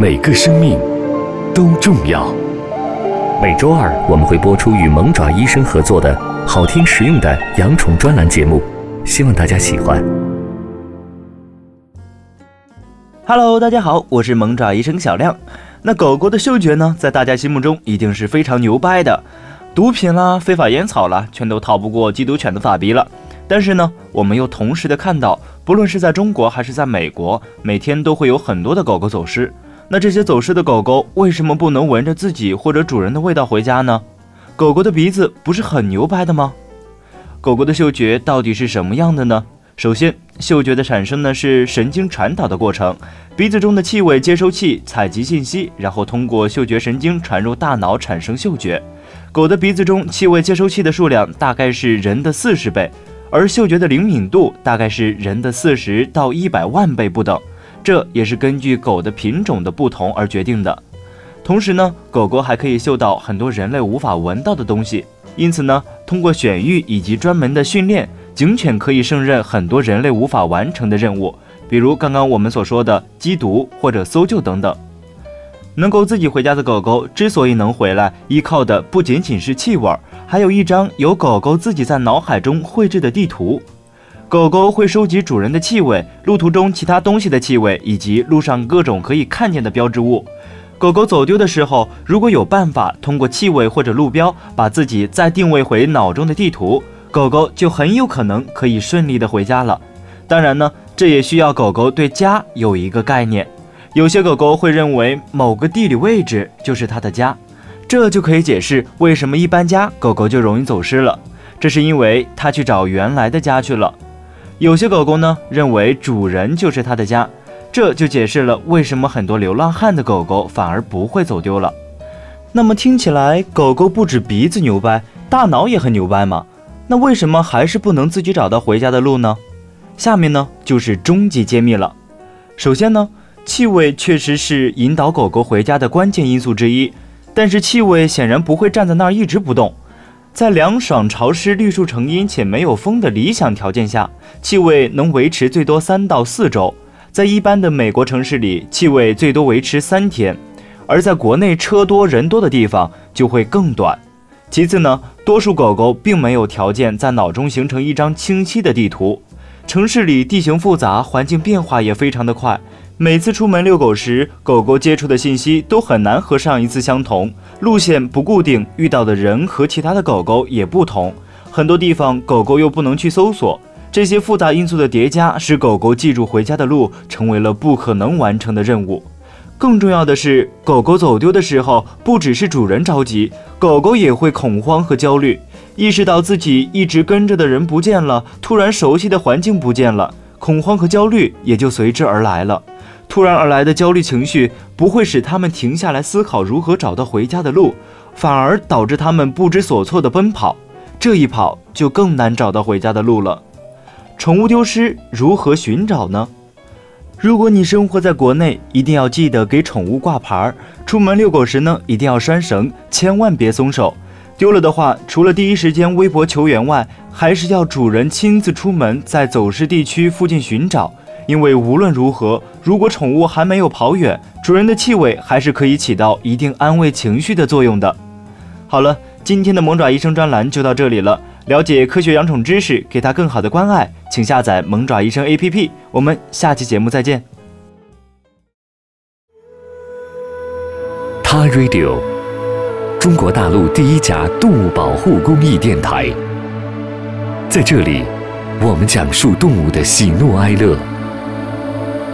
每个生命都重要。每周二我们会播出与萌爪医生合作的好听实用的养宠专栏节目，希望大家喜欢。Hello，大家好，我是萌爪医生小亮。那狗狗的嗅觉呢，在大家心目中一定是非常牛掰的，毒品啦、非法烟草啦，全都逃不过缉毒犬的法鼻了。但是呢，我们又同时的看到，不论是在中国还是在美国，每天都会有很多的狗狗走失。那这些走失的狗狗为什么不能闻着自己或者主人的味道回家呢？狗狗的鼻子不是很牛掰的吗？狗狗的嗅觉到底是什么样的呢？首先，嗅觉的产生呢是神经传导的过程，鼻子中的气味接收器采集信息，然后通过嗅觉神经传入大脑产生嗅觉。狗的鼻子中气味接收器的数量大概是人的四十倍。而嗅觉的灵敏度大概是人的四十到一百万倍不等，这也是根据狗的品种的不同而决定的。同时呢，狗狗还可以嗅到很多人类无法闻到的东西，因此呢，通过选育以及专门的训练，警犬可以胜任很多人类无法完成的任务，比如刚刚我们所说的缉毒或者搜救等等。能够自己回家的狗狗之所以能回来，依靠的不仅仅是气味，还有一张由狗狗自己在脑海中绘制的地图。狗狗会收集主人的气味、路途中其他东西的气味，以及路上各种可以看见的标志物。狗狗走丢的时候，如果有办法通过气味或者路标把自己再定位回脑中的地图，狗狗就很有可能可以顺利的回家了。当然呢，这也需要狗狗对家有一个概念。有些狗狗会认为某个地理位置就是它的家，这就可以解释为什么一搬家狗狗就容易走失了。这是因为它去找原来的家去了。有些狗狗呢认为主人就是它的家，这就解释了为什么很多流浪汉的狗狗反而不会走丢了。那么听起来狗狗不止鼻子牛掰，大脑也很牛掰吗？那为什么还是不能自己找到回家的路呢？下面呢就是终极揭秘了。首先呢。气味确实是引导狗狗回家的关键因素之一，但是气味显然不会站在那儿一直不动。在凉爽、潮湿、绿树成荫且没有风的理想条件下，气味能维持最多三到四周。在一般的美国城市里，气味最多维持三天，而在国内车多人多的地方就会更短。其次呢，多数狗狗并没有条件在脑中形成一张清晰的地图。城市里地形复杂，环境变化也非常的快。每次出门遛狗时，狗狗接触的信息都很难和上一次相同，路线不固定，遇到的人和其他的狗狗也不同，很多地方狗狗又不能去搜索，这些复杂因素的叠加，使狗狗记住回家的路成为了不可能完成的任务。更重要的是，狗狗走丢的时候，不只是主人着急，狗狗也会恐慌和焦虑，意识到自己一直跟着的人不见了，突然熟悉的环境不见了，恐慌和焦虑也就随之而来了。突然而来的焦虑情绪不会使他们停下来思考如何找到回家的路，反而导致他们不知所措地奔跑。这一跑就更难找到回家的路了。宠物丢失如何寻找呢？如果你生活在国内，一定要记得给宠物挂牌儿。出门遛狗时呢，一定要拴绳，千万别松手。丢了的话，除了第一时间微博求援外，还是要主人亲自出门，在走失地区附近寻找。因为无论如何，如果宠物还没有跑远，主人的气味还是可以起到一定安慰情绪的作用的。好了，今天的萌爪医生专栏就到这里了。了解科学养宠知识，给它更好的关爱，请下载萌爪医生 APP。我们下期节目再见。他 Radio，中国大陆第一家动物保护公益电台，在这里，我们讲述动物的喜怒哀乐。